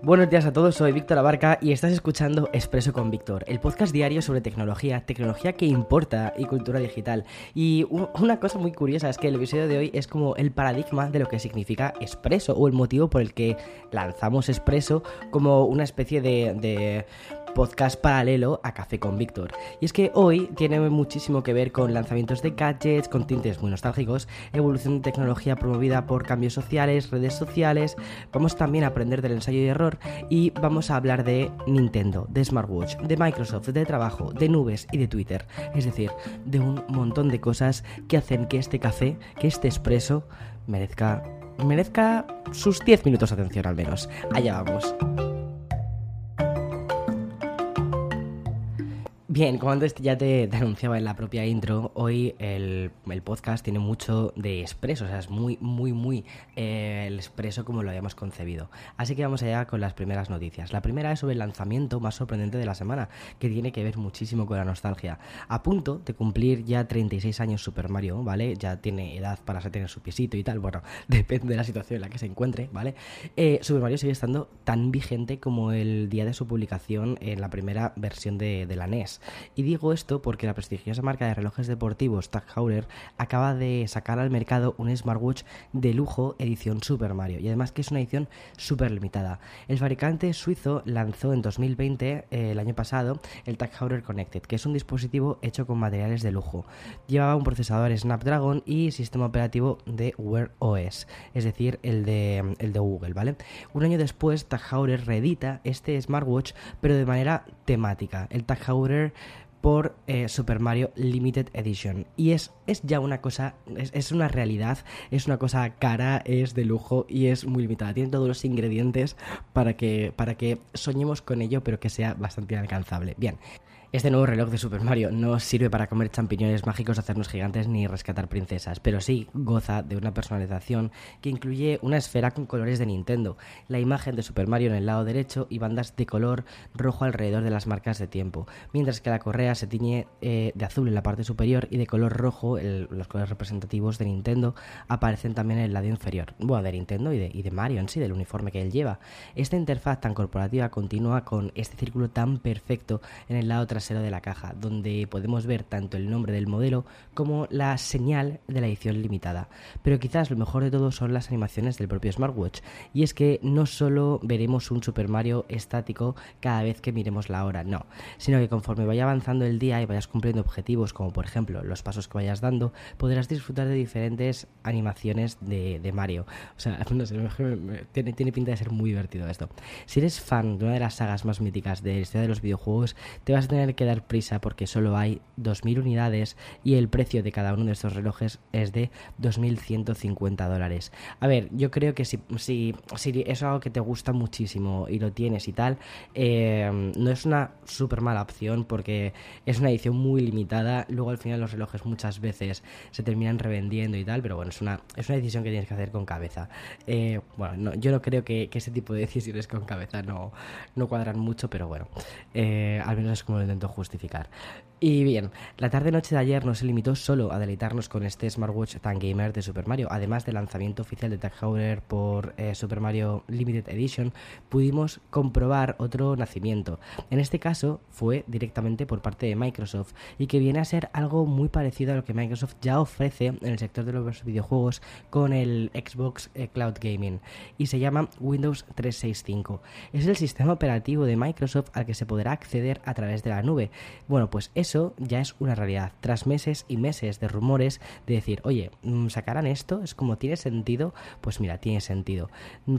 Buenos días a todos, soy Víctor Abarca y estás escuchando Expreso con Víctor, el podcast diario sobre tecnología, tecnología que importa y cultura digital. Y una cosa muy curiosa es que el episodio de hoy es como el paradigma de lo que significa Expreso o el motivo por el que lanzamos Expreso como una especie de, de podcast paralelo a Café con Víctor. Y es que hoy tiene muchísimo que ver con lanzamientos de gadgets, con tintes muy nostálgicos, evolución de tecnología promovida por cambios sociales, redes sociales, vamos también a aprender del ensayo y error y vamos a hablar de Nintendo, de Smartwatch, de Microsoft, de trabajo, de nubes y de Twitter. Es decir, de un montón de cosas que hacen que este café, que este expreso, merezca merezca sus 10 minutos de atención al menos. Allá vamos. Bien, como antes ya te, anunciaba en la propia intro, hoy el, podcast tiene mucho de expreso, o sea, es muy, muy, muy eh, el expreso como lo habíamos concebido. Así que vamos allá con las primeras noticias. La primera es sobre el lanzamiento más sorprendente de la semana, que tiene que ver muchísimo con la nostalgia. A punto de cumplir ya 36 años Super Mario, ¿vale? Ya tiene edad para tener su pisito y tal, bueno, depende de la situación en la que se encuentre, ¿vale? Eh, Super Mario sigue estando tan vigente como el día de su publicación en la primera versión de, de la NES. Y digo esto porque la prestigiosa marca de relojes deportivos Tag Heuer acaba de sacar al mercado un smartwatch de lujo edición Super Mario y además que es una edición súper limitada. El fabricante suizo lanzó en 2020, eh, el año pasado, el Tag Heuer Connected, que es un dispositivo hecho con materiales de lujo. Llevaba un procesador Snapdragon y sistema operativo de Wear OS, es decir, el de, el de Google, ¿vale? Un año después, Tag Heuer reedita este smartwatch, pero de manera temática. El Tag Heuer por eh, Super Mario Limited Edition. Y es, es ya una cosa, es, es, una realidad, es una cosa cara, es de lujo y es muy limitada. Tiene todos los ingredientes para que, para que soñemos con ello, pero que sea bastante inalcanzable. Bien. Este nuevo reloj de Super Mario no sirve para comer champiñones mágicos, hacernos gigantes ni rescatar princesas, pero sí goza de una personalización que incluye una esfera con colores de Nintendo, la imagen de Super Mario en el lado derecho y bandas de color rojo alrededor de las marcas de tiempo, mientras que la correa se tiñe eh, de azul en la parte superior y de color rojo, los colores representativos de Nintendo aparecen también en el lado inferior, bueno, de Nintendo y de, y de Mario en sí, del uniforme que él lleva. Esta interfaz tan corporativa continúa con este círculo tan perfecto en el lado trasero de la caja, donde podemos ver tanto el nombre del modelo como la señal de la edición limitada. Pero quizás lo mejor de todo son las animaciones del propio smartwatch, y es que no solo veremos un Super Mario estático cada vez que miremos la hora, no, sino que conforme vaya avanzando el día y vayas cumpliendo objetivos, como por ejemplo los pasos que vayas dando, podrás disfrutar de diferentes animaciones de, Mario. O sea, no sé, tiene, tiene pinta de ser muy divertido esto. Si eres fan de una de las sagas más míticas de la historia de los videojuegos, te vas a tener que dar prisa porque solo hay 2.000 unidades y el precio de cada uno de estos relojes es de 2.150 dólares. A ver, yo creo que si, si, si, es algo que te gusta muchísimo y lo tienes y tal, eh, no es una súper mala opción porque es una edición muy limitada. Luego al final los relojes muchas veces se terminan revendiendo y tal, pero bueno, es una, es una decisión que tienes que hacer con cabeza. Eh, bueno, yo no creo que, ese tipo de decisiones con cabeza no, no cuadran mucho, pero bueno, eh, al menos es como lo intento justificar. Y bien, la tarde-noche de ayer no se limitó solo a deleitarnos con este smartwatch tan gamer de Super Mario. Además del lanzamiento oficial de Tag Heuer por eh, Super Mario Limited Edition, pudimos comprobar otro nacimiento. En este caso fue directamente por parte de Microsoft y que viene a ser algo muy parecido a lo que Microsoft ya ofrece en el sector de los videojuegos con el Xbox eh, Cloud Gaming y se llama Windows 365. Es el sistema operativo de Microsoft al que se podrá acceder a través de la. Bueno, pues eso ya es una realidad. Tras meses y meses de rumores de decir, oye, mm, ¿sacarán esto? Es como, ¿tiene sentido? Pues mira, tiene sentido.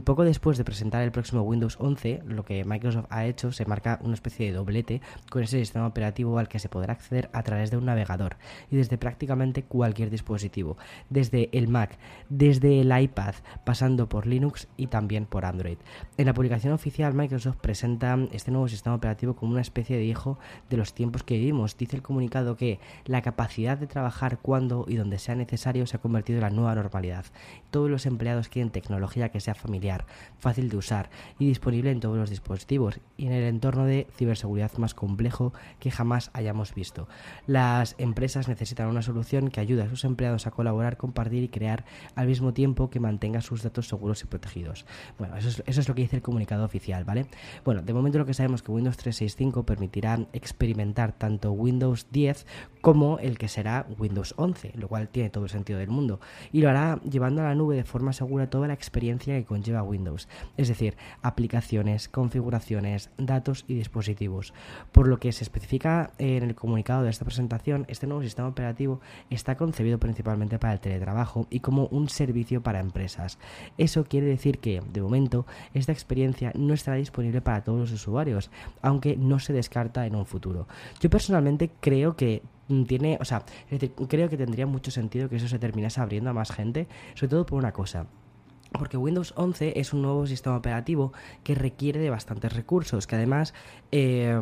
Poco después de presentar el próximo Windows 11, lo que Microsoft ha hecho se marca una especie de doblete con ese sistema operativo al que se podrá acceder a través de un navegador y desde prácticamente cualquier dispositivo, desde el Mac, desde el iPad, pasando por Linux y también por Android. En la publicación oficial Microsoft presenta este nuevo sistema operativo como una especie de hijo de los tiempos que vivimos. Dice el comunicado que la capacidad de trabajar cuando y donde sea necesario se ha convertido en la nueva normalidad. Todos los empleados quieren tecnología que sea familiar, fácil de usar y disponible en todos los dispositivos y en el entorno de ciberseguridad más complejo que jamás hayamos visto. Las empresas necesitan una solución que ayude a sus empleados a colaborar, compartir y crear al mismo tiempo que mantenga sus datos seguros y protegidos. Bueno, eso es, eso es lo que dice el comunicado oficial, ¿vale? Bueno, de momento lo que sabemos es que Windows 365 permitirá experimentar tanto Windows 10 como el que será Windows 11, lo cual tiene todo el sentido del mundo. Y lo hará llevando a la nube de forma segura toda la experiencia que conlleva Windows, es decir, aplicaciones, configuraciones, datos y dispositivos. Por lo que se especifica en el comunicado de esta presentación, este nuevo sistema operativo está concebido principalmente para el teletrabajo y como un servicio para empresas. Eso quiere decir que, de momento, esta experiencia no estará disponible para todos los usuarios, aunque no se descarta en un futuro. Yo personalmente creo que tiene, o sea, creo que tendría mucho sentido que eso se terminase abriendo a más gente, sobre todo por una cosa. Porque Windows 11 es un nuevo sistema operativo que requiere de bastantes recursos, que además eh,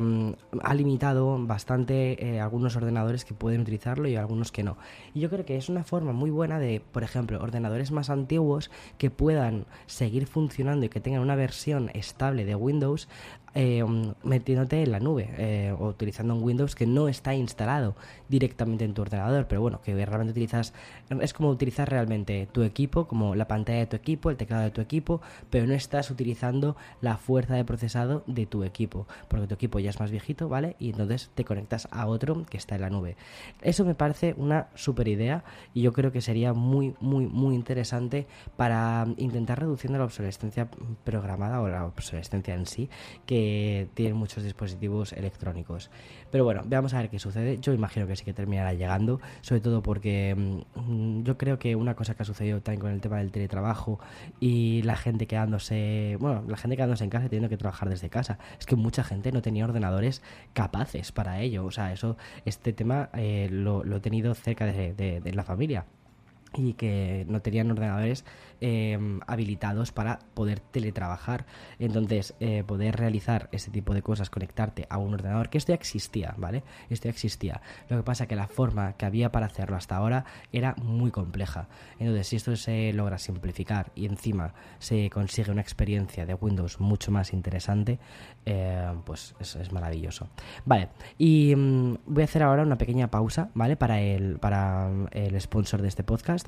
ha limitado bastante eh, algunos ordenadores que pueden utilizarlo y algunos que no. Y yo creo que es una forma muy buena de, por ejemplo, ordenadores más antiguos que puedan seguir funcionando y que tengan una versión estable de Windows eh, metiéndote en la nube eh, o utilizando un Windows que no está instalado directamente en tu ordenador, pero bueno, que realmente utilizas, es como utilizar realmente tu equipo, como la pantalla de tu equipo, el teclado de tu equipo, pero no estás utilizando la fuerza de procesado de tu equipo, porque tu equipo ya es más viejito, ¿vale? Y entonces te conectas a otro que está en la nube. Eso me parece una super idea y yo creo que sería muy, muy, muy interesante para intentar reduciendo la obsolescencia programada o la obsolescencia en sí, que tienen muchos dispositivos electrónicos. Pero bueno, veamos a ver qué sucede. Yo imagino que sí que terminará llegando, sobre todo porque mm, yo creo que una cosa que ha sucedido también con el tema del teletrabajo y la gente quedándose, bueno, la gente quedándose en casa y teniendo que trabajar desde casa, es que mucha gente no tenía ordenadores capaces para ello. O sea, eso, este tema eh, lo, he tenido cerca de la familia y que no tenían ordenadores em, habilitados para poder teletrabajar. Entonces, eh, poder realizar ese tipo de cosas, conectarte a un ordenador, que esto ya existía, ¿vale? Esto ya existía. Lo que pasa que la forma que había para hacerlo hasta ahora era muy compleja. Entonces, si esto se logra simplificar y encima se consigue una experiencia de Windows mucho más interesante, eh, pues es maravilloso. Vale, y mm, voy a hacer ahora una pequeña pausa, ¿vale? Para el, para el sponsor de este podcast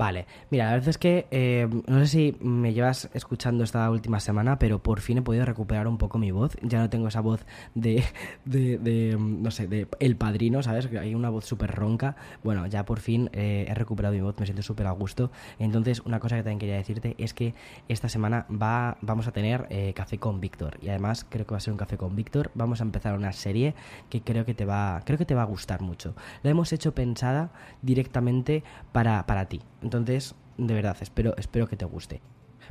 Vale, mira, la verdad es que eh, no sé si me llevas escuchando esta última semana, pero por fin he podido recuperar un poco mi voz. Ya no tengo esa voz de, de, no sé, de El Padrino, ¿sabes? Hay una voz súper ronca. Bueno, ya por fin eh, he recuperado mi voz, me siento súper a gusto. Entonces, una cosa que también quería decirte es que esta semana va, vamos a tener eh, café con Víctor. Y además creo que va a ser un café con Víctor. Vamos a empezar una serie que creo que te va, creo que te va a gustar mucho. La hemos hecho pensada directamente para, para ti. Entonces, de verdad, espero, espero que te guste.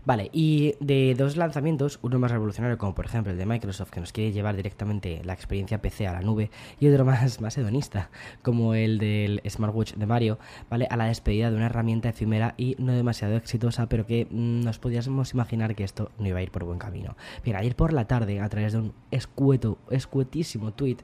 Vale, y de dos lanzamientos, uno más revolucionario como por ejemplo el de Microsoft que nos quiere llevar directamente la experiencia PC a la nube y otro más, más hedonista como el del smartwatch de Mario, ¿vale? A la despedida de una herramienta efímera y no demasiado exitosa pero que mm, nos podíamos imaginar que esto no iba a ir por buen camino. Mira, ayer por la tarde a través de un escueto, escuetísimo tweet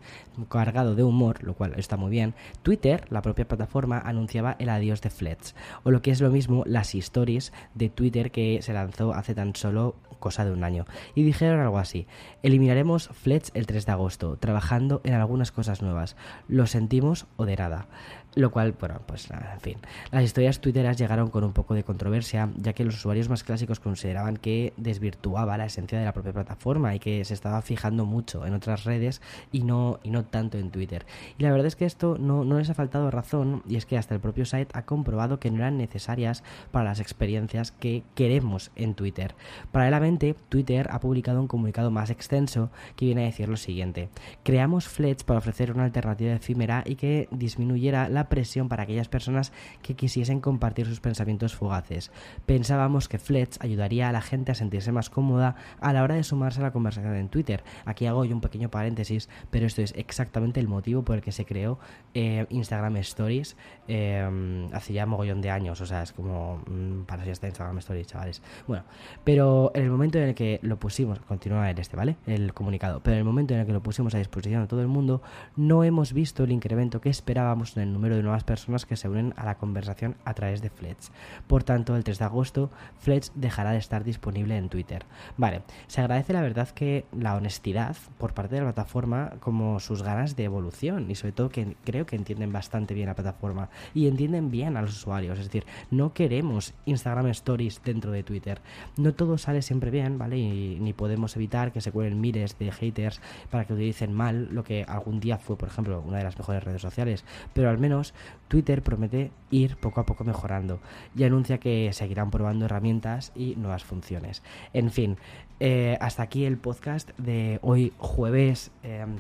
cargado de humor, lo cual está muy bien, Twitter, la propia plataforma, anunciaba el adiós de Fletch o lo que es lo mismo las stories de Twitter que se lanzó hace tan solo cosa de un año. Y dijeron algo así, eliminaremos Fletch el 3 de agosto, trabajando en algunas cosas nuevas. Lo sentimos o de nada. Lo cual, bueno, pues en fin. Las historias twitteras llegaron con un poco de controversia, ya que los usuarios más clásicos consideraban que desvirtuaba la esencia de la propia plataforma y que se estaba fijando mucho en otras redes y no, y no tanto en Twitter. Y la verdad es que esto no, no les ha faltado razón, y es que hasta el propio site ha comprobado que no eran necesarias para las experiencias que queremos en Twitter. Paralelamente, Twitter ha publicado un comunicado más extenso que viene a decir lo siguiente. Creamos Fletch para ofrecer una alternativa efímera y que disminuyera la presión para aquellas personas que quisiesen compartir sus pensamientos fugaces. Pensábamos que Fletch ayudaría a la gente a sentirse más cómoda a la hora de sumarse a la conversación en Twitter. Aquí hago yo un pequeño paréntesis, pero esto es exactamente el motivo por el que se creó eh, Instagram Stories eh, hace ya mogollón de años. O sea, es como mm, para si está Instagram Stories, chavales. Bueno, pero en el momento en el que lo pusimos, continúa en este, ¿vale? El comunicado, pero en el momento en el que lo pusimos a disposición de todo el mundo, no hemos visto el incremento que esperábamos en el número de nuevas personas que se unen a la conversación a través de Fletch. Por tanto, el 3 de agosto, Fletch dejará de estar disponible en Twitter. Vale, se agradece la verdad que la honestidad por parte de la plataforma como sus ganas de evolución y sobre todo que creo que entienden bastante bien la plataforma y entienden bien a los usuarios. Es decir, no queremos Instagram Stories dentro de Twitter. No todo sale siempre bien, ¿vale? Y ni podemos evitar que se cuelen miles de haters para que utilicen mal lo que algún día fue, por ejemplo, una de las mejores redes sociales. Pero al menos Twitter promete ir poco a poco mejorando y anuncia que seguirán probando herramientas y nuevas funciones. En fin, eh, hasta aquí el podcast de hoy jueves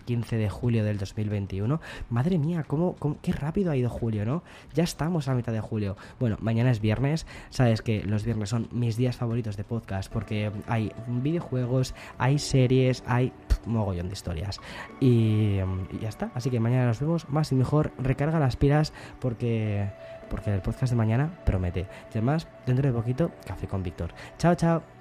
15 em, de julio del 2021. Madre mía, cómo, qué rápido ha ido julio, ¿no? Ya estamos a mitad de julio. Bueno, mañana es viernes. Sabes que los viernes son mis días favoritos de podcast porque hay videojuegos, hay series, hay mogollón de historias. Y, y ya está. Así que mañana nos vemos más y mejor. Recarga las pilas porque porque el podcast de mañana promete. Y además, dentro de poquito, café con Víctor. Chao, chao.